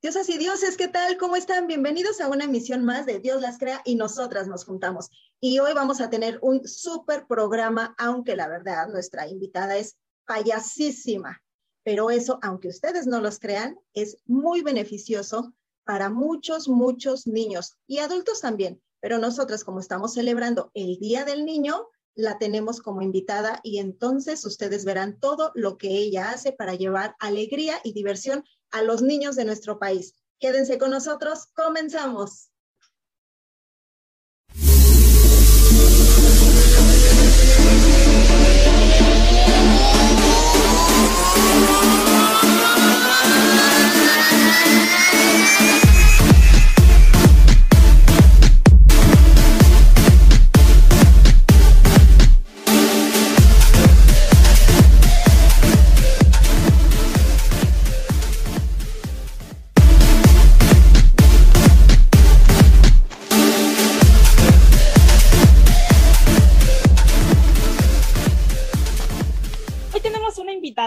Diosas y dioses, ¿qué tal? ¿Cómo están? Bienvenidos a una emisión más de Dios las crea y nosotras nos juntamos. Y hoy vamos a tener un súper programa, aunque la verdad nuestra invitada es payasísima. Pero eso, aunque ustedes no los crean, es muy beneficioso para muchos, muchos niños y adultos también. Pero nosotras, como estamos celebrando el Día del Niño, la tenemos como invitada y entonces ustedes verán todo lo que ella hace para llevar alegría y diversión a los niños de nuestro país. Quédense con nosotros, comenzamos.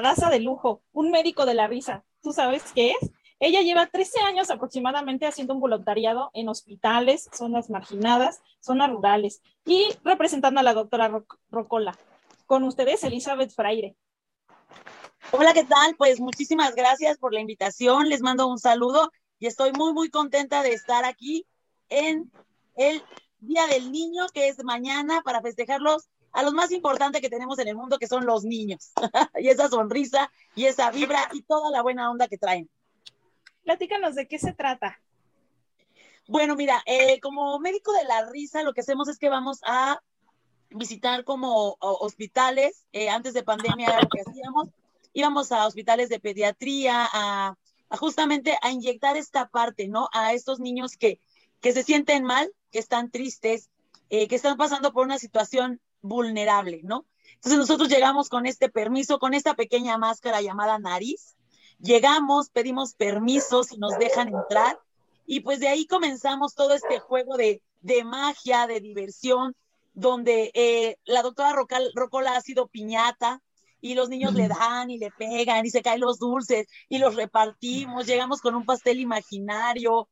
De lujo, un médico de la risa. ¿Tú sabes qué es? Ella lleva 13 años aproximadamente haciendo un voluntariado en hospitales, zonas marginadas, zonas rurales y representando a la doctora Rocola. Con ustedes, Elizabeth Fraire. Hola, ¿qué tal? Pues muchísimas gracias por la invitación. Les mando un saludo y estoy muy, muy contenta de estar aquí en el Día del Niño, que es mañana, para festejarlos a los más importantes que tenemos en el mundo, que son los niños. y esa sonrisa y esa vibra y toda la buena onda que traen. Platícanos de qué se trata. Bueno, mira, eh, como médico de la risa, lo que hacemos es que vamos a visitar como hospitales. Eh, antes de pandemia era lo que hacíamos. Íbamos a hospitales de pediatría, a, justamente a inyectar esta parte, ¿no? A estos niños que, que se sienten mal, que están tristes, eh, que están pasando por una situación vulnerable, ¿no? Entonces nosotros llegamos con este permiso, con esta pequeña máscara llamada nariz, llegamos, pedimos permisos y nos dejan entrar. Y pues de ahí comenzamos todo este juego de, magia, de diversión, donde eh, la doctora Rocola ha sido piñata y los niños le dan y le pegan y se caen los dulces y los repartimos, llegamos con un pastel imaginario,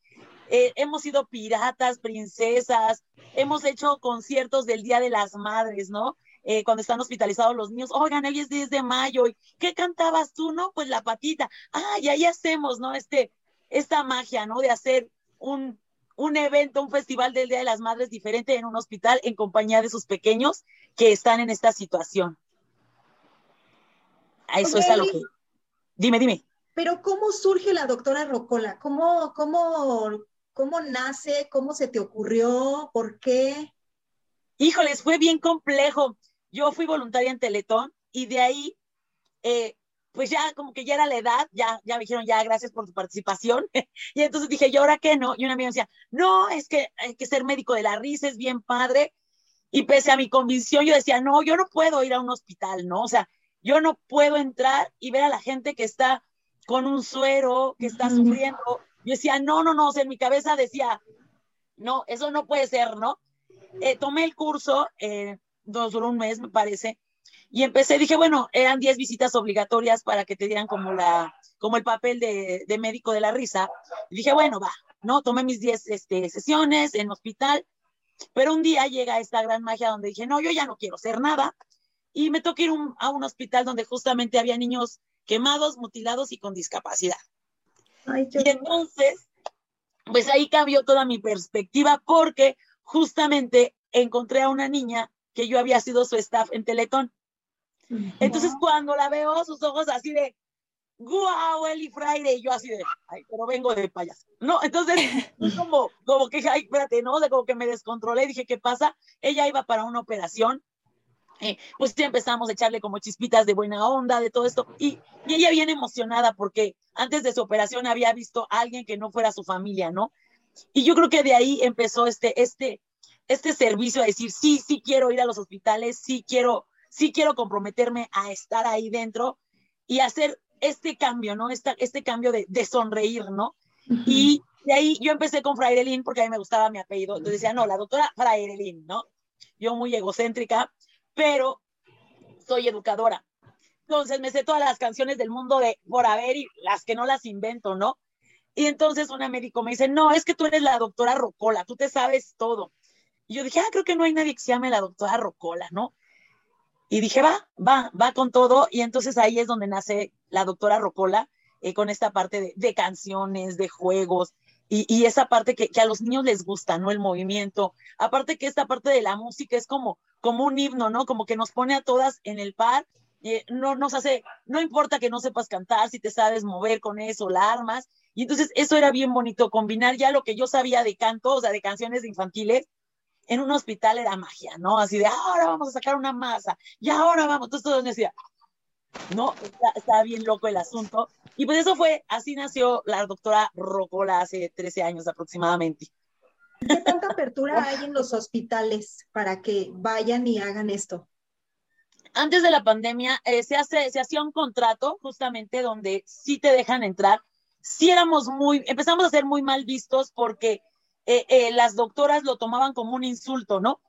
eh, hemos sido piratas, princesas, hemos hecho conciertos del Día de las Madres, ¿no? Eh, cuando están hospitalizados los niños, oigan, hoy es 10 de mayo, ¿qué cantabas tú, no? Pues la patita. Ah, y ahí hacemos, ¿no? Este, esta magia, ¿no? De hacer un, un evento, un festival del Día de las Madres diferente en un hospital en compañía de sus pequeños que están en esta situación. A eso es a lo que... Dime, dime. Pero ¿cómo surge la doctora Rocola? ¿Cómo, cómo ¿Cómo nace? ¿Cómo se te ocurrió? ¿Por qué? Híjoles, fue bien complejo. Yo fui voluntaria en Teletón y de ahí, eh, pues ya como que ya era la edad, ya, ya me dijeron, ya, gracias por tu participación. y entonces dije, ¿y ahora qué no? Y una amiga me decía, no, es que hay que ser médico de la risa, es bien padre. Y pese a mi convicción, yo decía, no, yo no puedo ir a un hospital, ¿no? O sea, yo no puedo entrar y ver a la gente que está con un suero, que está sufriendo, yo decía, no, no, no, o sea, en mi cabeza decía, no, eso no puede ser, ¿no? Eh, tomé el curso, eh, un mes, me parece, y empecé, dije, bueno, eran 10 visitas obligatorias para que te dieran como la, como el papel de, médico de la risa. Dije, bueno, va, ¿no? Tomé mis 10 este, sesiones en hospital, pero un día llega esta gran magia donde dije, no, yo ya no quiero hacer nada, y me toqué ir a un hospital donde justamente había niños quemados, mutilados y con discapacidad y entonces, pues ahí cambió toda mi perspectiva porque justamente encontré a una niña que yo había sido su staff en Teletón. Entonces, cuando la veo, sus ojos así de, ¡guau, Eli Friday! Y yo así de, ¡ay, pero vengo de payaso! No, entonces, como, como que, ¡ay, espérate! ¿no? De como que me descontrolé, dije, ¿qué pasa? Ella iba para una operación eh, pues ya empezamos a echarle como chispitas de buena onda, de todo esto, y, ella bien emocionada porque antes de su operación había visto a alguien que no fuera su familia, ¿no? Y yo creo que de ahí empezó este, este, este servicio a decir, sí, sí quiero ir a los hospitales, sí quiero, sí quiero comprometerme a estar ahí dentro y hacer este cambio, ¿no? Esta, este cambio de, de sonreír, ¿no? Y de ahí yo empecé con Frairelín porque a mí me gustaba mi apellido. Entonces decía, no, la doctora Frairelín, ¿no? Yo muy egocéntrica pero soy educadora. Entonces me sé todas las canciones del mundo de por haber y las que no las invento, ¿no? Y entonces una médico me dice, no, es que tú eres la doctora Rocola, tú te sabes todo. Y yo dije, ah, creo que no hay nadie que se llame la doctora Rocola, ¿no? Y dije, va, va, va con todo. Y entonces ahí es donde nace la doctora Rocola, eh, con esta parte de, de, canciones, de juegos, y, esa parte que, a los niños les gusta, ¿no? El movimiento. Aparte que esta parte de la música es como, como un himno, ¿no? Como que nos pone a todas en el par. Eh, no nos hace, no importa que no sepas cantar, si te sabes mover con eso, la armas. Y entonces eso era bien bonito, combinar ya lo que yo sabía de canto, o sea, de canciones infantiles, en un hospital era magia, ¿no? Así de, ahora vamos a sacar una masa, y ahora vamos. Entonces todos decía, no, está, está, bien loco el asunto. Y pues eso fue, así nació la doctora Rocola hace 13 años aproximadamente. ¿Qué tanta apertura hay en los hospitales para que vayan y hagan esto? Antes de la pandemia eh, se, hace, se hacía un contrato justamente donde sí te dejan entrar. Sí éramos muy, empezamos a ser muy mal vistos porque eh, eh, las doctoras lo tomaban como un insulto, ¿no?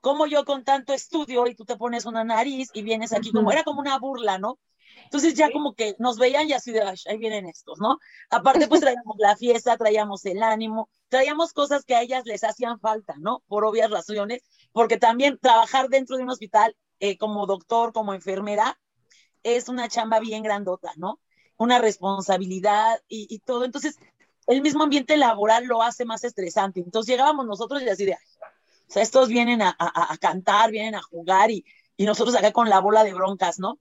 Como yo con tanto estudio y tú te pones una nariz y vienes aquí, como era como una burla, ¿no? Entonces ya como que nos veían y así de, ahí vienen estos, ¿no? Aparte pues traíamos la fiesta, traíamos el ánimo, traíamos cosas que a ellas les hacían falta, ¿no? Por obvias razones, porque también trabajar dentro de un hospital eh, como doctor, como enfermera, es una chamba bien grandota, ¿no? Una responsabilidad y, y todo. Entonces, el mismo ambiente laboral lo hace más estresante. Entonces llegábamos nosotros y así de, o sea, estos vienen a, cantar, vienen a jugar y, nosotros acá con la bola de broncas, ¿no?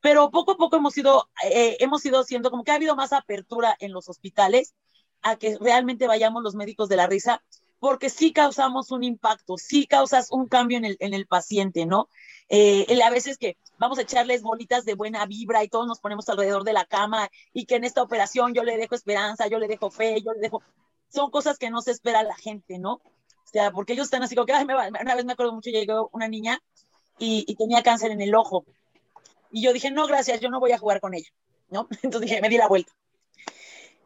Pero poco a poco hemos ido, eh, hemos ido haciendo como que ha habido más apertura en los hospitales a que realmente vayamos los médicos de la risa, porque sí causamos un impacto, sí causas un cambio en el, en el paciente, ¿no? Eh, a veces que vamos a echarles bolitas de buena vibra y todos nos ponemos alrededor de la cama y que en esta operación yo le dejo esperanza, yo le dejo fe, yo le dejo... Son cosas que no se espera la gente, ¿no? O sea, porque ellos están así como que, ay, me va. una vez me acuerdo mucho, llegó una niña y, y, tenía cáncer en el ojo. Y yo dije, no, gracias, yo no voy a jugar con ella, ¿no? Entonces dije, me di la vuelta.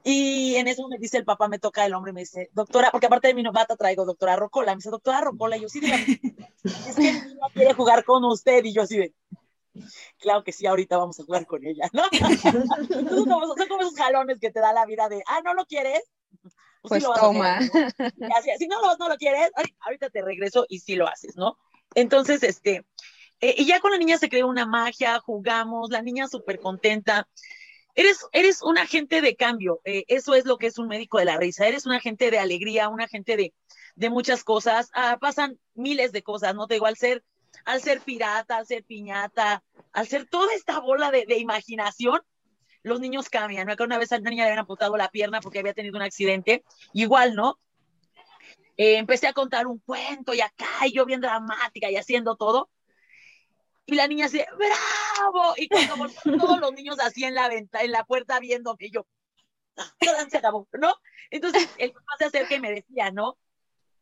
Y en eso me dice el papá, me toca el hombre y me dice, doctora, porque aparte de mi novata traigo doctora Rocola. Me dice, doctora Rocola. Y yo, sí, dígame, es que niño quiere jugar con usted. Y yo así de, claro que sí, ahorita vamos a jugar con ella, ¿no? Entonces, como, son como esos jalones que te da la vida de, ah, ¿no lo quieres? Pues, pues sí toma. Hacer, ¿no? Así, si no lo, no lo quieres, ahorita te regreso y sí lo haces, ¿no? Entonces, este, eh, y ya con la niña se creó una magia, jugamos, la niña súper contenta. Eres, eres un agente de cambio, eh, eso es lo que es un médico de la risa, eres un agente de alegría, un agente de, de muchas cosas. Ah, pasan miles de cosas, ¿no? Te digo, al ser, al ser pirata, al ser piñata, al ser toda esta bola de, de imaginación, los niños cambian. Me acuerdo una vez a la niña le habían amputado la pierna porque había tenido un accidente. Igual, ¿no? Eh, empecé a contar un cuento y acá, y yo bien dramática y haciendo todo. Y la niña así, ¡bravo! Y cuando todos los niños así en la venta, en la puerta viendo que yo, ah, se acabó, ¿no? Entonces el papá se acerca y me decía, ¿no?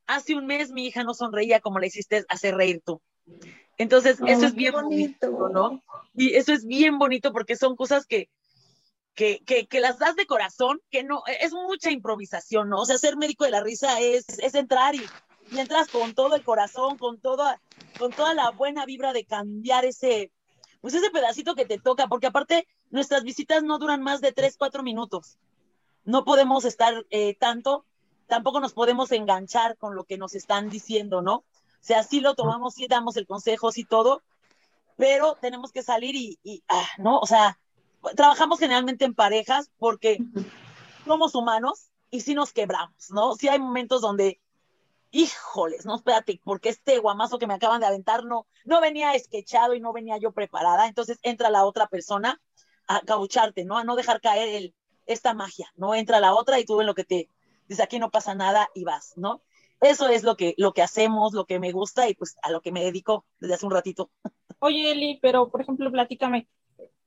Hace un mes mi hija no sonreía como le hiciste hacer reír tú. Entonces, oh, eso es bien bonito. bonito, ¿no? Y eso es bien bonito porque son cosas que, que, que, que, las das de corazón, que no, es mucha improvisación, ¿no? O sea, ser médico de la risa es, es entrar y, y entras con todo el corazón, con toda, con toda la buena vibra de cambiar ese, pues ese pedacito que te toca, porque aparte nuestras visitas no duran más de tres, cuatro minutos. No podemos estar eh, tanto, tampoco nos podemos enganchar con lo que nos están diciendo, ¿no? O sea, sí lo tomamos, sí damos el consejo, sí todo, pero tenemos que salir y, y ah, ¿no? O sea, trabajamos generalmente en parejas porque somos humanos y sí nos quebramos, ¿no? Sí hay momentos donde, híjoles, no, espérate, porque este guamazo que me acaban de aventar no, no venía esquechado y no venía yo preparada, entonces entra la otra persona a caucharte, ¿no? A no dejar caer esta magia, ¿no? Entra la otra y tú en lo que te dice aquí no pasa nada y vas, ¿no? Eso es lo que, lo que hacemos, lo que me gusta y pues a lo que me dedico desde hace un ratito. Oye, Eli, pero por ejemplo, platícame,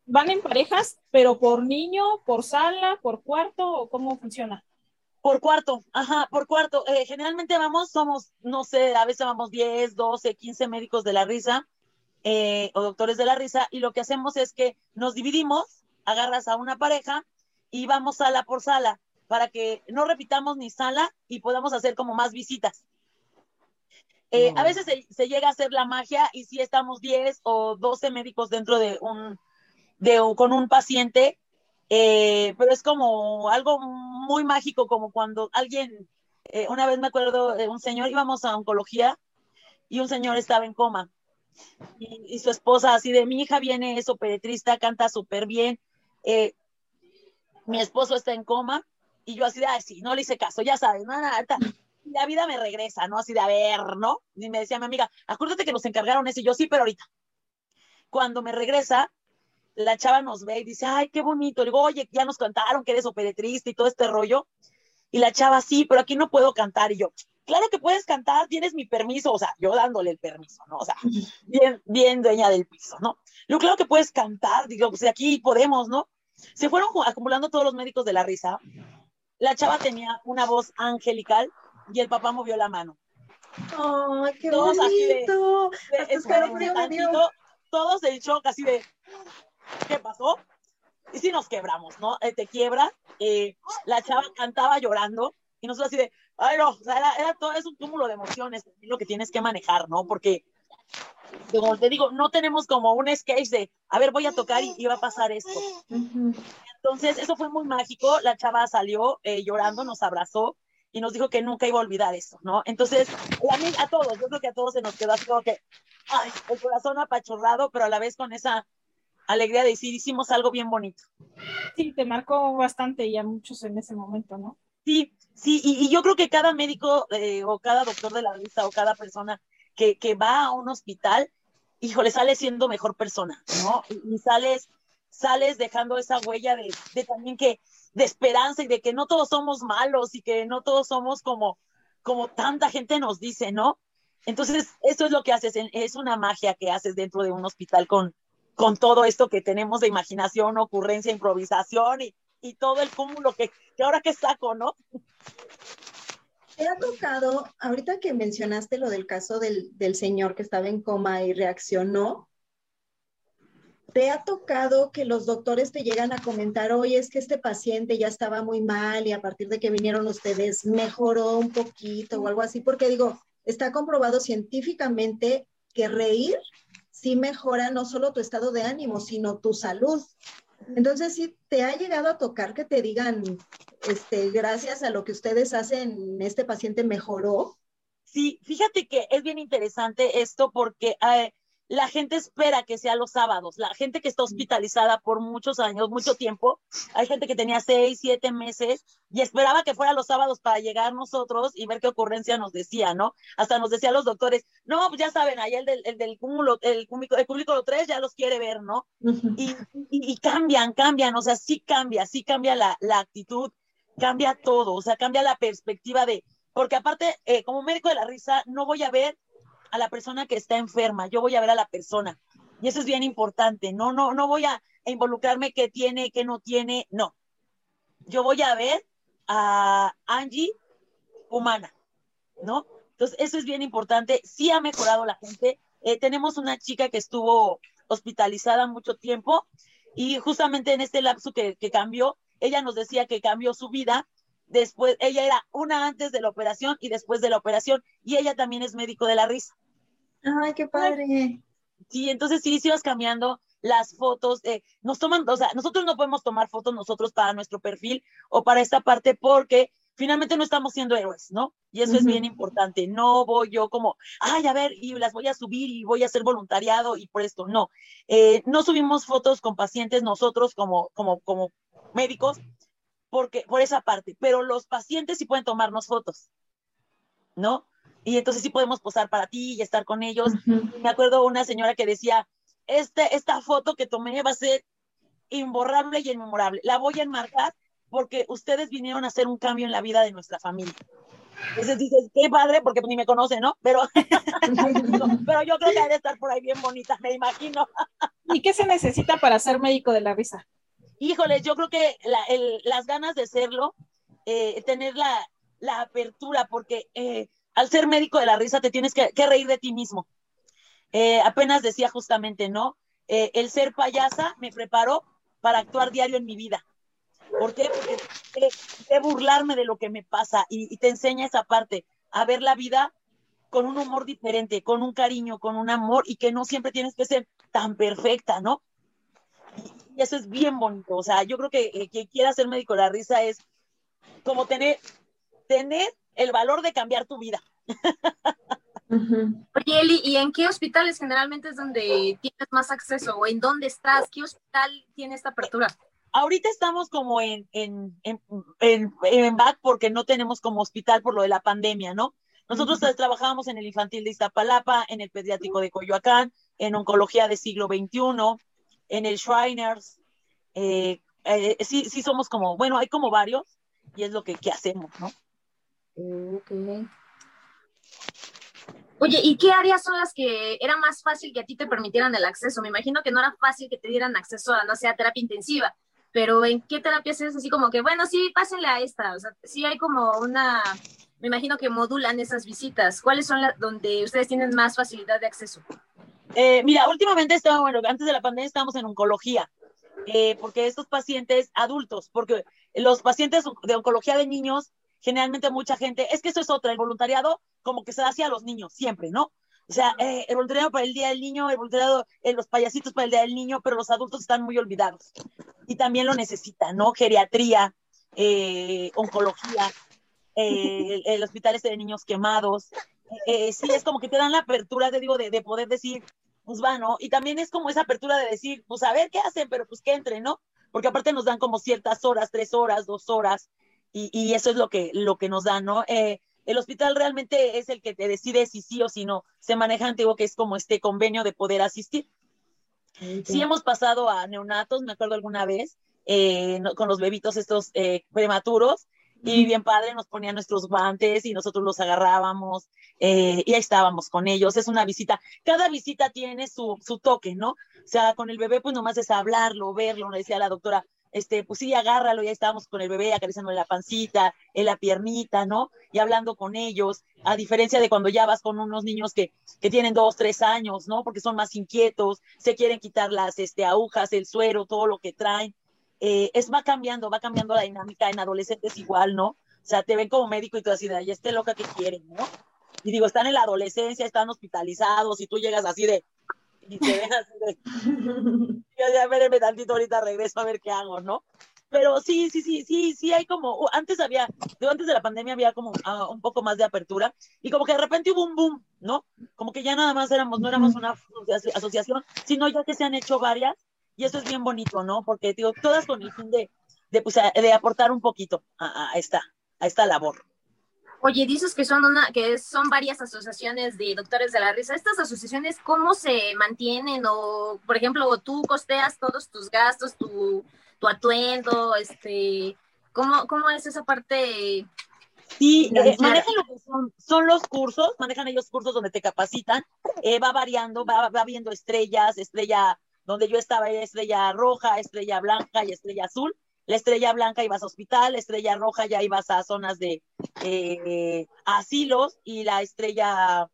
van en parejas, pero por niño, por sala, por cuarto, o cómo funciona? Por cuarto, ajá, por cuarto. Eh, generalmente vamos, somos, no sé, a veces vamos 10, 12, 15 médicos de la risa eh, o doctores de la risa, y lo que hacemos es que nos dividimos, agarras a una pareja y vamos sala por sala para que no repitamos ni sala y podamos hacer como más visitas. Eh, A veces se, se, llega a hacer la magia y si estamos 10 o 12 médicos dentro de un, de, con un paciente, eh, pero es como algo muy mágico, como cuando alguien, eh, una vez me acuerdo de un señor, íbamos a oncología y un señor estaba en coma. Y, su esposa así de, mi hija viene, es operetrista, canta súper bien, eh, mi esposo está en coma, y yo así de, ay, sí, no le hice caso, ya sabes, nada, la vida me regresa, ¿no? Así de, a ver, ¿no? Y me decía mi amiga, acuérdate que nos encargaron ese, y yo sí, pero ahorita. Cuando me regresa, la chava nos ve y dice, ay, qué bonito. Le digo, oye, ya nos cantaron que eres operetrista y todo este rollo. Y la chava, sí, pero aquí no puedo cantar. Y yo, claro que puedes cantar, tienes mi permiso. O sea, yo dándole el permiso, ¿no? O sea, bien, bien dueña del piso, ¿no? Yo, claro que puedes cantar. Digo, pues aquí podemos, ¿no? Se fueron acumulando todos los médicos de la risa. La chava tenía una voz angelical y el papá movió la mano. ¡Ay, qué todos bonito! todos en shock, así de, ¿qué pasó? Y sí nos quebramos, ¿no? Eh, te quiebra. Eh, la chava cantaba llorando y nosotros así de, ay no, o sea, era, todo, es un cúmulo de emociones, lo que tienes que manejar, ¿no? Porque, como te digo, no tenemos como un sketch de, a ver, voy a tocar y, va a pasar esto. Entonces, eso fue muy mágico. La chava salió eh, llorando, nos abrazó y nos dijo que nunca iba a olvidar eso, ¿no? Entonces, a, a todos, yo creo que a todos se nos quedó así como que, ay, el corazón apachurrado, pero a la vez con esa alegría de decir, hicimos algo bien bonito. Sí, te marcó bastante y a muchos en ese momento, ¿no? Sí, sí, y, yo creo que cada médico eh, o cada doctor de la vista o cada persona que, que va a un hospital, híjole, sale siendo mejor persona, ¿no? Y, sales, sales dejando esa huella de, de, también que, de esperanza y de que no todos somos malos y que no todos somos como, como tanta gente nos dice, ¿no? Entonces, eso es lo que haces, es una magia que haces dentro de un hospital con, con todo esto que tenemos de imaginación, ocurrencia, improvisación y, y todo el cúmulo que, que ahora que saco, ¿no? ¿Te ha tocado, ahorita que mencionaste lo del caso del, del, señor que estaba en coma y reaccionó, ¿te ha tocado que los doctores te llegan a comentar, oye, es que este paciente ya estaba muy mal y a partir de que vinieron ustedes mejoró un poquito o algo así? Porque digo, está comprobado científicamente que reír sí mejora no solo tu estado de ánimo, sino tu salud. Entonces, si te ha llegado a tocar que te digan, este, gracias a lo que ustedes hacen, este paciente mejoró. Sí, fíjate que es bien interesante esto porque eh, la gente espera que sea los sábados. La gente que está hospitalizada por muchos años, mucho tiempo, hay gente que tenía seis, siete meses y esperaba que fuera los sábados para llegar nosotros y ver qué ocurrencia nos decía, ¿no? Hasta nos decían los doctores, no, pues ya saben, ahí el del, el del cúmulo, el cúmulo, el cúmulo 3 ya los quiere ver, ¿no? y, y, cambian, cambian, o sea, sí cambia, sí cambia la, la actitud, cambia todo, o sea, cambia la perspectiva de, porque aparte, eh, como médico de la risa, no voy a ver a la persona que está enferma, yo voy a ver a la persona. Y eso es bien importante. No, no, no voy a involucrarme qué tiene, qué no tiene, no. Yo voy a ver a Angie humana, ¿no? Entonces, eso es bien importante. Sí ha mejorado la gente. Eh, tenemos una chica que estuvo hospitalizada mucho tiempo y justamente en este lapso que, que cambió, ella nos decía que cambió su vida después, ella era una antes de la operación y después de la operación, y ella también es médico de la risa. Ay, qué padre. Sí, entonces sí, sí vas cambiando las fotos, eh, nos toman, o sea, nosotros no podemos tomar fotos nosotros para nuestro perfil o para esta parte porque finalmente no estamos siendo héroes, ¿no? Y eso es bien importante. No voy yo como, ay, a ver, y las voy a subir y voy a hacer voluntariado y por esto, no. Eh, no subimos fotos con pacientes nosotros como, como, como médicos, porque, por esa parte, pero los pacientes sí pueden tomarnos fotos, ¿no? Y entonces sí podemos posar para ti y estar con ellos. Me acuerdo una señora que decía, este, esta foto que tomé va a ser imborrable y inmemorable. La voy a enmarcar porque ustedes vinieron a hacer un cambio en la vida de nuestra familia. Entonces dices, qué padre, porque ni me conoce, ¿no? Pero, pero yo creo que debe estar por ahí bien bonita, me imagino. ¿Y qué se necesita para ser médico de la risa? híjole, yo creo que las ganas de serlo, eh, tener la, apertura, porque eh, al ser médico de la risa te tienes que, reír de ti mismo. Eh, apenas decía justamente, ¿no? el ser payasa me preparó para actuar diario en mi vida. ¿Por qué? Porque de burlarme de lo que me pasa y, te enseña esa parte, a ver la vida con un humor diferente, con un cariño, con un amor y que no siempre tienes que ser tan perfecta, ¿no? Y eso es bien bonito. O sea, yo creo que eh, quien quiera ser médico de la risa es como tener, tener el valor de cambiar tu vida. Oye, Eli, ¿y en qué hospitales generalmente es donde tienes más acceso? ¿O en dónde estás? ¿Qué hospital tiene esta apertura? Ahorita estamos como en, en, en, en, back porque no tenemos como hospital por lo de la pandemia, ¿no? Nosotros trabajamos en el infantil de Iztapalapa, en el pediátrico de Coyoacán, en oncología de siglo XXI, en el Shriners. Eh, eh, sí, sí somos como, bueno, hay como varios y es lo que, que hacemos, ¿no? Ok. Oye, ¿y qué áreas son las que era más fácil que a ti te permitieran el acceso? Me imagino que no era fácil que te dieran acceso a, no sé, a terapia intensiva, pero ¿en qué terapias es así como que, bueno, sí, pásenle a esta? O sea, sí hay como una, me imagino que modulan esas visitas. ¿Cuáles son las donde ustedes tienen más facilidad de acceso? Eh, mira, últimamente estaba, bueno, antes de la pandemia estábamos en oncología, eh, porque estos pacientes adultos, porque los pacientes de oncología de niños generalmente mucha gente, es que eso es otra, el voluntariado como que se da hacia los niños, siempre, ¿no? O sea, eh, el voluntariado para el Día del Niño, el voluntariado, en eh, los payasitos para el Día del Niño, pero los adultos están muy olvidados y también lo necesitan, ¿no? Geriatría, eh, oncología, el, el, hospital este de niños quemados. sí, es como que te dan la apertura, te digo, de, de poder decir, pues va, ¿no? Y también es como esa apertura de decir, pues a ver qué hacen, pero pues que entren, ¿no? Porque aparte nos dan como ciertas horas, tres horas, dos horas, y, eso es lo que, lo que nos da, ¿no? Eh, el hospital realmente es el que te decide si sí o si no. Se maneja antiguo que es como este convenio de poder asistir. Sí hemos pasado a neonatos, me acuerdo alguna vez, eh, con los bebitos estos eh, prematuros, y bien padre, nos ponían nuestros guantes y nosotros los agarrábamos y ahí estábamos con ellos. Es una visita. Cada visita tiene su, su toque, ¿no? O sea, con el bebé pues nomás es hablarlo, verlo, decía la doctora, este, pues sí, agárralo, ya estábamos con el bebé acariciando la pancita, en la piernita, ¿no? Y hablando con ellos, a diferencia de cuando ya vas con unos niños que, que tienen dos, tres años, ¿no? Porque son más inquietos, se quieren quitar las este, agujas, el suero, todo lo que traen. Eh, es va cambiando, va cambiando la dinámica en adolescentes igual, ¿no? O sea, te ven como médico y tú así de, ay, este loca que quieren, ¿no? Y digo, están en la adolescencia, están hospitalizados y tú llegas así de, y te ven así de, yo ya verme tantito ahorita regreso a ver qué hago, ¿no? Pero sí, sí, sí, sí, sí hay como, antes había, antes de la pandemia había como uh, un poco más de apertura y como que de repente hubo un boom, ¿no? Como que ya nada más éramos, no éramos una asociación, sino ya que se han hecho varias y eso es bien bonito, ¿no? Porque digo, todas con el fin de, de, pues, de aportar un poquito a, a, esta, a esta labor. Oye, dices que son una, que son varias asociaciones de doctores de la risa. ¿Estas asociaciones cómo se mantienen? O, por ejemplo, tú costeas todos tus gastos, tu, tu atuendo, este, ¿cómo, ¿cómo es esa parte? Sí, eh, manejan lo que son, son, los cursos, manejan ellos cursos donde te capacitan, eh, va variando, va, va viendo estrellas, estrella donde yo estaba, estrella roja, estrella blanca y estrella azul la estrella blanca ibas a hospital, la estrella roja ya ibas a zonas de eh, asilos y la estrella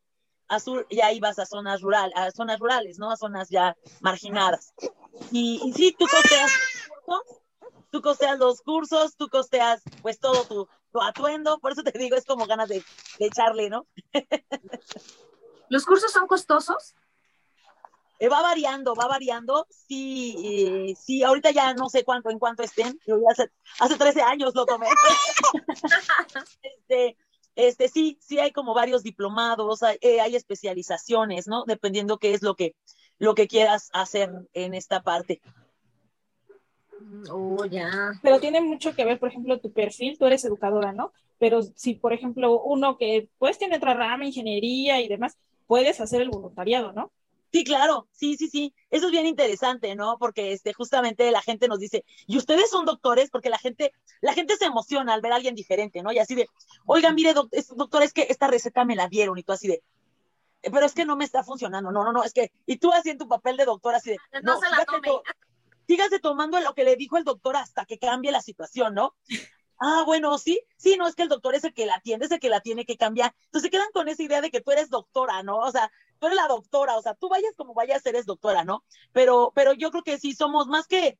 azul ya ibas a zonas rurales, a zonas rurales, ¿no? A zonas ya marginadas. Y, y sí, tú costeas, tú costeas los cursos, tú costeas pues todo tu, tu atuendo, por eso te digo, es como ganas de, de echarle, ¿no? ¿Los cursos son costosos? Eh, va variando, va variando. Sí, eh, sí, ahorita ya no sé cuánto, en cuánto estén. Yo hace, hace 13 años lo tomé. este, este, sí, sí hay como varios diplomados, hay, eh, hay, especializaciones, ¿no? Dependiendo qué es lo que, lo que quieras hacer en esta parte. Oh, ya. Pero tiene mucho que ver, por ejemplo, tu perfil, tú eres educadora, ¿no? Pero si, por ejemplo, uno que pues tiene otra rama, ingeniería y demás, puedes hacer el voluntariado, ¿no? Sí, claro, sí, sí, sí. Eso es bien interesante, ¿no? Porque este, justamente la gente nos dice, y ustedes son doctores, porque la gente, la gente se emociona al ver a alguien diferente, ¿no? Y así de, oiga, mire, doctor, es que esta receta me la dieron, y tú así de, eh, pero es que no me está funcionando, no, no, no, es que, y tú así en tu papel de doctor, así de, no, se la tome. sígase tomando lo que le dijo el doctor hasta que cambie la situación, ¿no? ah, bueno, sí, sí, no es que el doctor es el que la atiende, es el que la tiene que cambiar. Entonces se quedan con esa idea de que tú eres doctora, ¿no? O sea, tú eres la doctora, o sea, tú vayas como vayas, eres doctora, ¿no? Pero, pero yo creo que sí somos más que,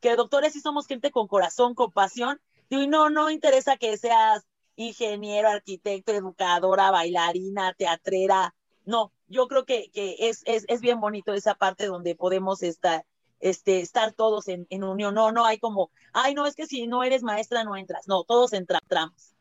que doctores, sí somos gente con corazón, con pasión. Y no, no interesa que seas ingeniero, arquitecto, educadora, bailarina, teatrera. No, yo creo que, que es, es, es bien bonito esa parte donde podemos estar, este, estar todos en, en, unión. No, no hay como, ay, no, es que si no eres maestra no entras. No, todos entramos.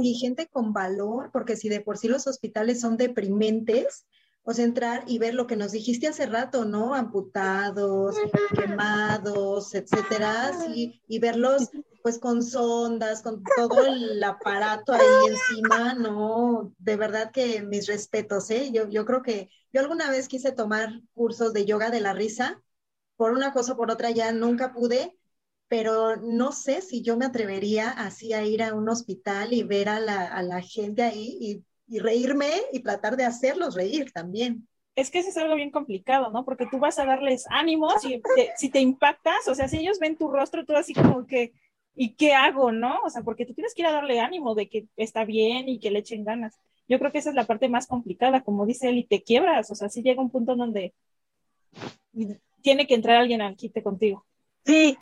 Oye, gente con valor, porque si de por sí los hospitales son deprimentes, pues entrar y ver lo que nos dijiste hace rato, ¿no? Amputados, quemados, etcétera, sí, y verlos pues con sondas, con todo el aparato ahí encima, no, de verdad que mis respetos, ¿eh? Yo, yo creo que yo alguna vez quise tomar cursos de yoga de la risa, por una cosa o por otra ya nunca pude, pero no sé si yo me atrevería así a ir a un hospital y ver a la, a la gente ahí y y reírme y tratar de hacerlos reír también. Es que eso es algo bien complicado, ¿no? Porque tú vas a darles ánimos y si te impactas, o sea, si ellos ven tu rostro, tú así como que, ¿y qué hago, no? O sea, porque tú tienes que ir a darle ánimo de que está bien y que le echen ganas. Yo creo que esa es la parte más complicada, como dice él, y te quiebras, o sea, sí llega un punto donde tiene que entrar alguien al quite contigo. Sí,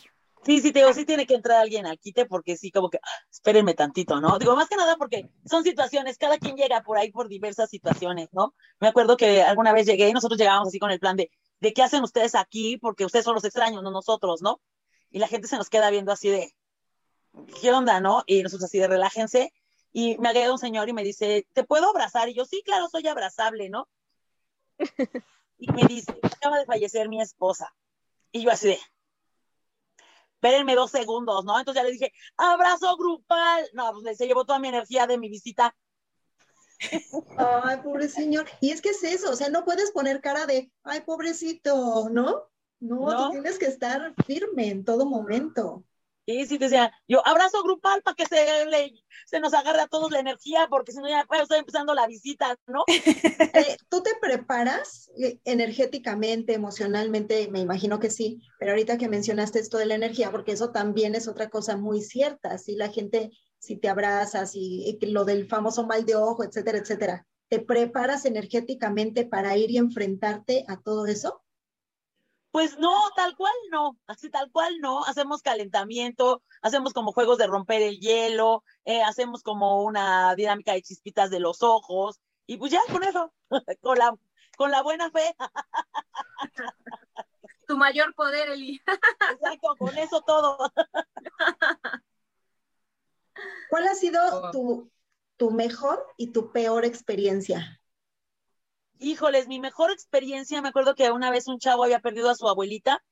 Sí, sí, te digo, sí tiene que entrar alguien al quite porque sí, como que, ah, espérenme tantito, ¿no? Digo, más que nada porque son situaciones, cada quien llega por ahí por diversas situaciones, ¿no? Me acuerdo que alguna vez llegué y nosotros llegábamos así con el plan de, ¿de qué hacen ustedes aquí? Porque ustedes son los extraños, no nosotros, ¿no? Y la gente se nos queda viendo así de, ¿qué onda, no? Y nosotros así de, relájense. Y me agrega un señor y me dice, ¿te puedo abrazar? Y yo, sí, claro, soy abrazable, ¿no? Y me dice, acaba de fallecer mi esposa. Y yo así de, espérenme dos segundos, ¿no? Entonces ya le dije, abrazo grupal. No, pues se llevó toda mi energía de mi visita. Ay, pobre señor. Y es que es eso, o sea, no puedes poner cara de, ay, pobrecito, ¿no? No, no. tú tienes que estar firme en todo momento. Sí, sí, decía, yo abrazo grupal para que se, le, se nos agarre a todos la energía, porque si no ya pues, estoy empezando la visita, ¿no? Eh, ¿Tú te preparas eh, energéticamente, emocionalmente? Me imagino que sí, pero ahorita que mencionaste esto de la energía, porque eso también es otra cosa muy cierta, si la gente, si te abrazas y, y lo del famoso mal de ojo, etcétera, etcétera, ¿te preparas energéticamente para ir y enfrentarte a todo eso? Pues no, tal cual no, así tal cual no. Hacemos calentamiento, hacemos como juegos de romper el hielo, eh, hacemos como una dinámica de chispitas de los ojos, y pues ya con eso, con la, con la buena fe. Tu mayor poder, Eli. Exacto, con eso todo. ¿Cuál ha sido oh. tu, tu mejor y tu peor experiencia? Híjoles, mi mejor experiencia, me acuerdo que una vez un chavo había perdido a su abuelita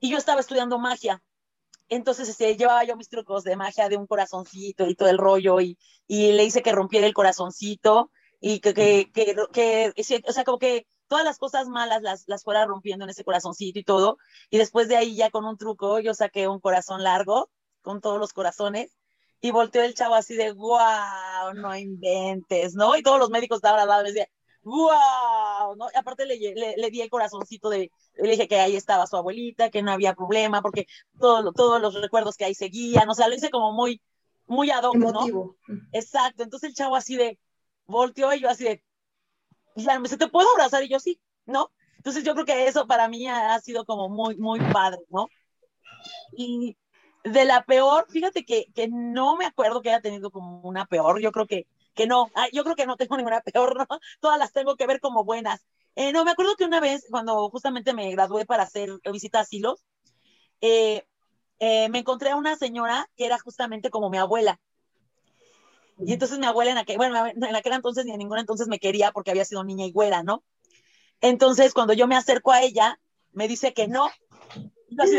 y yo estaba estudiando magia. Entonces este, llevaba yo mis trucos de magia de un corazoncito y todo el rollo y, y le hice que rompiera el corazoncito y que, que, que, o sea, como que todas las cosas malas las, las fuera rompiendo en ese corazoncito y todo. Y después de ahí ya con un truco yo saqué un corazón largo con todos los corazones y volteó el chavo así de, wow, no inventes, ¿no? Y todos los médicos estaban al lado y decían, wow, ¿no? Y aparte le, le, di el corazoncito de, le dije que ahí estaba su abuelita, que no había problema, porque todo, todos los recuerdos que ahí seguían, o sea, lo hice como muy, muy ad hoc, ¿no? Exacto, entonces el chavo así de, volteó y yo así de, me dice, ¿te puedo abrazar? Y yo sí, ¿no? Entonces yo creo que eso para mí ha sido como muy, muy padre, ¿no? Y de la peor, fíjate que, que no me acuerdo que haya tenido como una peor, yo creo que, que no, yo creo que no tengo ninguna peor, ¿no? Todas las tengo que ver como buenas. Eh, no, me acuerdo que una vez, cuando justamente me gradué para hacer visita a asilos, eh, eh, me encontré a una señora que era justamente como mi abuela. Y entonces mi abuela en aquel, bueno, en aquel entonces ni en ningún entonces me quería porque había sido niña y güera, ¿no? Entonces, cuando yo me acerco a ella, me dice que no. Y así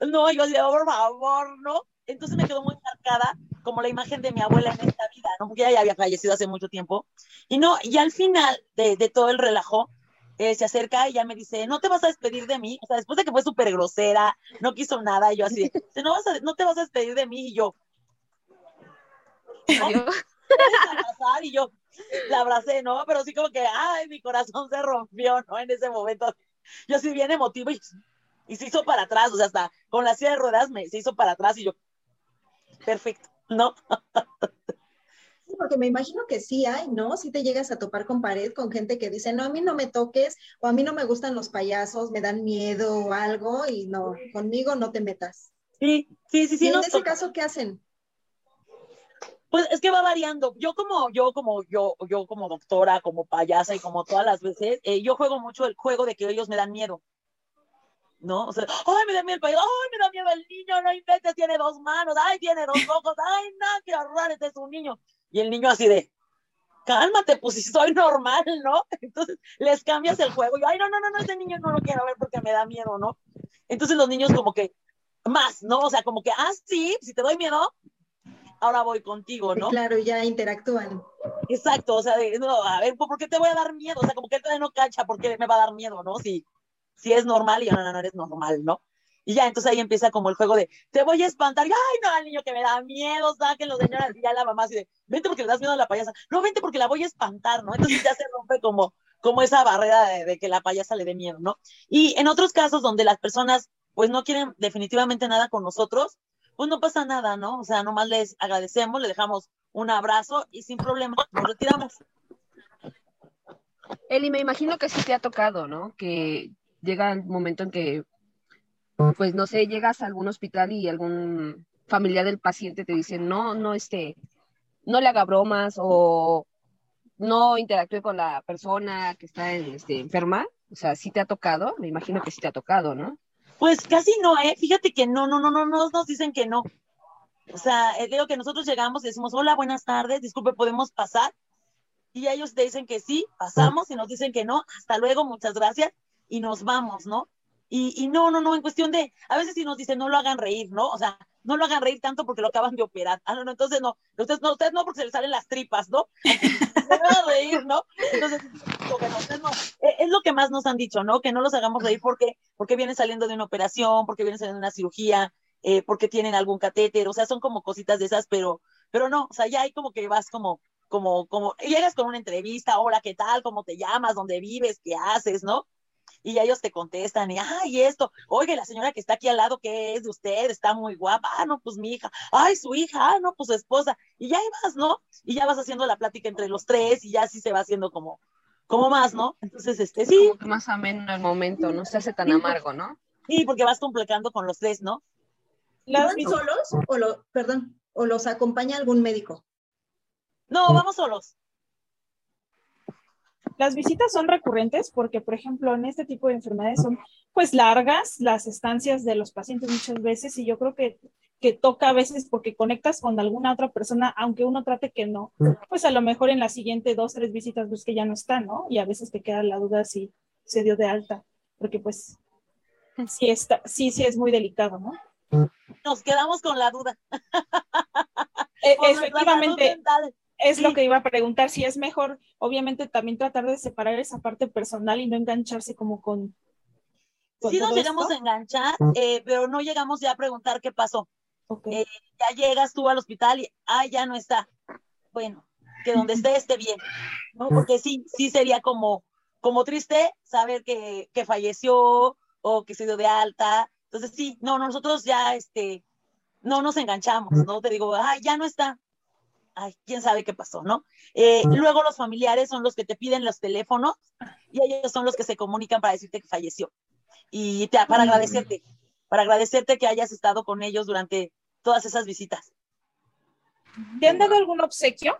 no, yo decía, por favor, ¿no? Entonces me quedó muy marcada como la imagen de mi abuela en esta vida, ¿no? Porque ella ya había fallecido hace mucho tiempo. Y no, y al final de, de todo el relajo, eh, se acerca y ya me dice, no te vas a despedir de mí. O sea, después de que fue súper grosera, no quiso nada, y yo así, no, vas a, no te vas a despedir de mí. Y yo, ¿no? abrazar? Y yo la abracé, ¿no? Pero sí como que, ay, mi corazón se rompió, ¿no? En ese momento. Yo sí bien emotivo y y se hizo para atrás, o sea, hasta con la silla de ruedas me, se hizo para atrás y yo, perfecto, ¿no? Sí, porque me imagino que sí hay, ¿no? Si te llegas a topar con pared con gente que dice, no, a mí no me toques, o a mí no me gustan los payasos, me dan miedo o algo, y no, conmigo no te metas. Sí, sí, sí, sí. ¿Y en ese caso qué hacen? Pues es que va variando. Yo como, yo como, yo, yo como doctora, como payasa y como todas las veces, eh, yo juego mucho el juego de que ellos me dan miedo. ¿No? O sea, ay, me da miedo el payaso, ay, me da miedo el niño, no inventes, tiene dos manos, ay, tiene dos ojos, ay, no, qué horror, este es un niño. Y el niño así de, cálmate, pues si soy normal, ¿no? Entonces les cambias el juego. Yo, ay, no, no, no, no, ese niño no lo quiero ver porque me da miedo, ¿no? Entonces los niños como que, más, ¿no? O sea, como que, ah, sí, si te doy miedo, ahora voy contigo, ¿no? Claro, ya interactúan. Exacto, o sea, no, a ver, ¿por qué te voy a dar miedo? O sea, como que él todavía no cacha, ¿por qué me va a dar miedo, no? Si, si es normal y yo, no, no, no eres normal, ¿no? Y ya, entonces ahí empieza como el juego de, te voy a espantar, y, ay, no, al niño que me da miedo, sáquenlo, señora, y ya la mamá así de, vente porque le das miedo a la payasa, no, vente porque la voy a espantar, ¿no? Entonces ya se rompe como, como esa barrera de, que la payasa le dé miedo, ¿no? Y en otros casos donde las personas, pues no quieren definitivamente nada con nosotros, pues no pasa nada, ¿no? O sea, nomás les agradecemos, le dejamos un abrazo y sin problema nos retiramos. Eli, me imagino que sí te ha tocado, ¿no? Que llega el momento en que, pues no sé, llegas a algún hospital y algún familiar del paciente te dice, no, no, este, no le haga bromas o no interactúe con la persona que está este, enferma. O sea, sí te ha tocado, me imagino que sí te ha tocado, ¿no? Pues casi no, ¿eh? Fíjate que no, no, no, no, no nos dicen que no. O sea, eh, digo que nosotros llegamos y decimos, hola, buenas tardes, disculpe, ¿podemos pasar? Y ellos te dicen que sí, pasamos y nos dicen que no, hasta luego, muchas gracias, y nos vamos, ¿no? Y, y no, no, no, en cuestión de, a veces sí nos dicen, no lo hagan reír, ¿no? O sea, no lo hagan reír tanto porque lo acaban de operar. Ah, no, no, entonces no, ustedes no, ustedes no porque se les salen las tripas, ¿no? no a reír, ¿no? Entonces, no. Eh, Es lo que más nos han dicho, ¿no? Que no los hagamos reír porque, porque vienen saliendo de una operación, porque vienen saliendo de una cirugía, eh, porque tienen algún catéter, o sea, son como cositas de esas, pero, pero no, o sea, ya hay como que vas como, como, como, llegas con una entrevista, hola, ¿qué tal? ¿Cómo te llamas? ¿Dónde vives? ¿Qué haces? ¿No? Y ya ellos te contestan, y ay, esto, oye, la señora que está aquí al lado, ¿qué es de usted? Está muy guapa, ah, no, pues mi hija, ay, su hija, ah, no, pues su esposa, y ya ahí vas, ¿no? Y ya vas haciendo la plática entre los tres, y ya así se va haciendo como, como más, ¿no? Entonces, este, sí. Como que más ameno el momento, no se hace tan amargo, ¿no? Sí, porque vas complicando con los tres, ¿no? ¿Las ¿Van solos o lo, perdón, o los acompaña algún médico? No, vamos solos. Las visitas son recurrentes porque, por ejemplo, en este tipo de enfermedades son pues largas las estancias de los pacientes muchas veces y yo creo que, que toca a veces porque conectas con alguna otra persona, aunque uno trate que no, pues a lo mejor en la siguiente dos, tres visitas ves que ya no está, ¿no? Y a veces te queda la duda si se dio de alta, porque pues sí, está, sí, sí es muy delicado, ¿no? Nos quedamos con la duda. E efectivamente es lo que iba a preguntar, si es mejor, obviamente, también tratar de separar esa parte personal y no engancharse como con... con sí nos llegamos esto. a enganchar, eh, pero no llegamos ya a preguntar qué pasó. Okay. Eh, ya llegas tú al hospital y, ah, ya no está. Bueno, que donde esté esté bien, ¿no? Porque sí, sí sería como, como triste saber que, que falleció o que se dio de alta. Entonces sí, no, nosotros ya, este, no nos enganchamos, ¿no? Te digo, ah, ya no está, ay, quién sabe qué pasó, ¿no? Eh, luego los familiares son los que te piden los teléfonos y ellos son los que se comunican para decirte que falleció y te, para agradecerte, para agradecerte que hayas estado con ellos durante todas esas visitas. ¿Te han dado algún obsequio?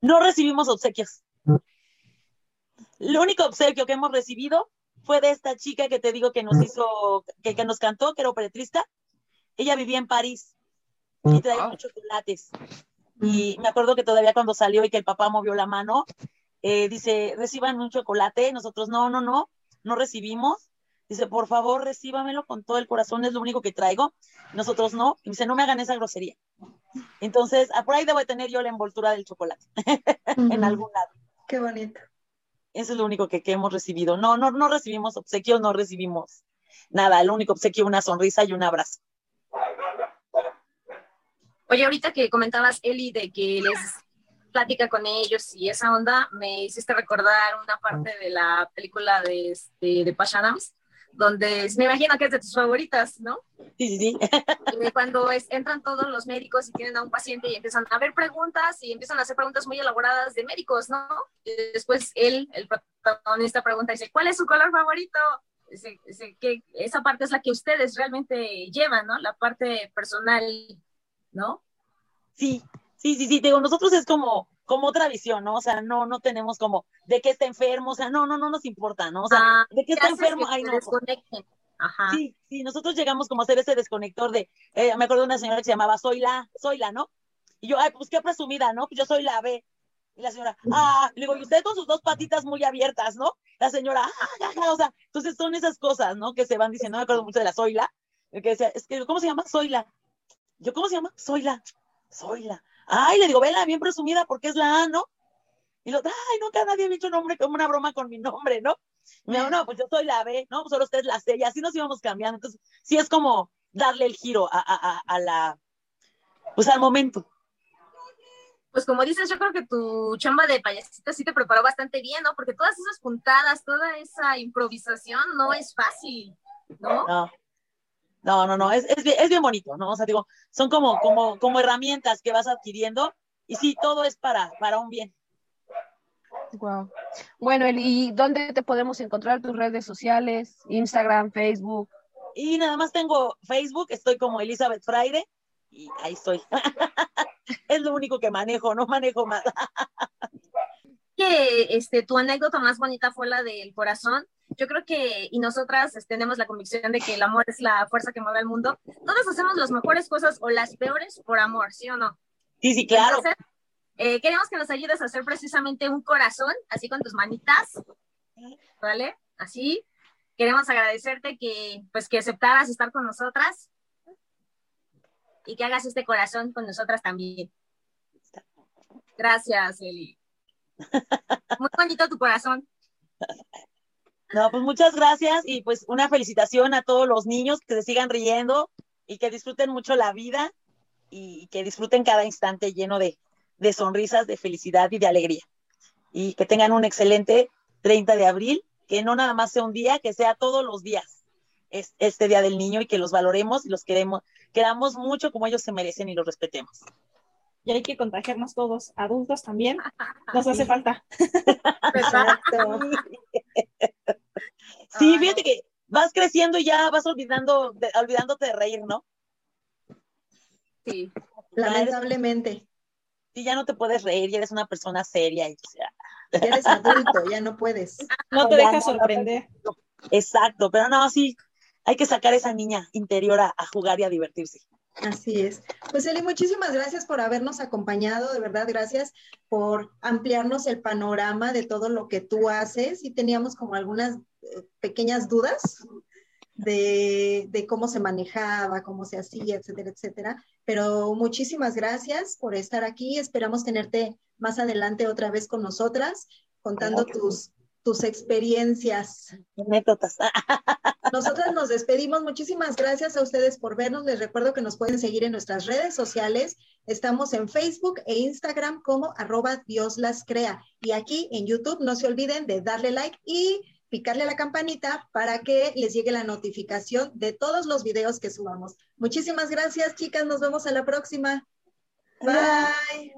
No recibimos obsequios. El único obsequio que hemos recibido fue de esta chica que te digo que nos hizo, que, que nos cantó, que era operatrista. Ella vivía en París y traía muchos chocolates. Y me acuerdo que todavía cuando salió y que el papá movió la mano, eh, dice, reciban un chocolate. Nosotros, no, no, no, no recibimos. Dice, por favor, recíbamelo con todo el corazón, es lo único que traigo. Nosotros no. Y dice, no me hagan esa grosería. Entonces, por ahí debo de tener yo la envoltura del chocolate, en algún lado. Qué bonito. Eso es lo único que, que hemos recibido. No, no, no recibimos obsequios, no recibimos nada. El único obsequio, una sonrisa y un abrazo. Oye, ahorita que comentabas, Eli, de que les plática con ellos y esa onda, me hiciste recordar una parte de la película de, este, de Pachanams, donde me imagino que es de tus favoritas, ¿no? Sí, sí, sí. Cuando es, entran todos los médicos y tienen a un paciente y empiezan a ver preguntas y empiezan a hacer preguntas muy elaboradas de médicos, ¿no? Y después él, el protagonista, pregunta, dice, ¿cuál es su color favorito? Que esa parte es la que ustedes realmente llevan, ¿no? La parte personal ¿no? Sí, Sí, sí, sí, digo, nosotros es como, como otra visión, ¿no? O sea, no, no tenemos como de que está enfermo, o sea, no, no, no nos importa, ¿no? O sea, Ah, de que está enfermo, que ay, no. desconecten. Ajá. Sí, sí, nosotros llegamos como a hacer ese desconector de, eh, me acuerdo de una señora que se llamaba Soy la, Soy la, ¿no? Y yo, ay, pues qué presumida, ¿no? Pues yo soy la B. Y la señora, ah, le digo, y usted con sus dos patitas muy abiertas, ¿no? La señora, ah, ja, ja, o sea, entonces son esas cosas, ¿no? Que se van diciendo, me acuerdo mucho de la el que decía, es que, ¿cómo se llama? Zoila. Yo, ¿cómo se llama? Zoila. Zoila. Ay, le digo, vela, bien presumida, porque es la A, ¿no? Y lo, ay, nunca nadie me ha hecho nombre como una broma con mi nombre, ¿no? Y me dijo, no, pues yo soy la B, no, pues solo usted es la C, y así nos íbamos cambiando. Entonces, sí es como darle el giro a, a, a, a la, pues al momento. Pues como dices, yo creo que tu chamba de payasita sí te preparó bastante bien, ¿no? Porque todas esas puntadas, toda esa improvisación no es fácil, ¿no? No, no, no, no, es, es, bien, es bien bonito, ¿no? O sea, digo, son como, como, como herramientas que vas adquiriendo y sí, todo es para, para un bien. Wow. Bueno, Eli, ¿y dónde te podemos encontrar tus redes sociales? Instagram, Facebook. Y nada más tengo Facebook, estoy como Elizabeth Fraire y ahí estoy. es lo único que manejo, no manejo más. que este, tu anécdota más bonita fue la del corazón. Yo creo que, y nosotras este, tenemos la convicción de que el amor es la fuerza que mueve el mundo. Todos hacemos las mejores cosas o las peores por amor, ¿sí o no? Sí, sí, claro. Entonces, eh, queremos que nos ayudes a hacer precisamente un corazón, así con tus manitas, ¿vale? Así. Queremos agradecerte que, pues, que aceptaras estar con nosotras y que hagas este corazón con nosotras también. Gracias, Eli. Muy bonito tu corazón. No, pues muchas gracias y pues una felicitación a todos los niños que se sigan riendo y que disfruten mucho la vida y que disfruten cada instante lleno de, de sonrisas, de felicidad y de alegría. Y que tengan un excelente 30 de abril, que no nada más sea un día, que sea todos los días es, este Día del Niño y que los valoremos y los queremos, queramos mucho como ellos se merecen y los respetemos. Y hay que contagiarnos todos, adultos también, nos hace falta. Exacto. Sí, Ay, fíjate que vas creciendo y ya vas olvidando, de- olvidándote de reír, ¿no? Sí. Lamentablemente. Y ya no te puedes reír, ya eres una persona seria. Y, o sea, Ya eres adulto, ya no puedes. No te dejas sorprender. exacto, pero no, sí, hay que sacar esa niña interior a, a jugar y a divertirse. Así es. Pues Eli, muchísimas gracias por habernos acompañado, de verdad, gracias por ampliarnos el panorama de todo lo que tú haces y teníamos como algunas eh, pequeñas dudas de, de cómo se manejaba, cómo se hacía, etcétera, etcétera. Pero muchísimas gracias por estar aquí. Esperamos tenerte más adelante otra vez con nosotras, contando tus, tus experiencias. Anécdotas. Nosotras nos despedimos. Muchísimas gracias a ustedes por vernos. Les recuerdo que nos pueden seguir en nuestras redes sociales. Estamos en Facebook e Instagram como arroba Dios las crea. Y aquí en YouTube no se olviden de darle like y picarle a la campanita para que les llegue la notificación de todos los videos que subamos. Muchísimas gracias, chicas. Nos vemos a la próxima. Bye.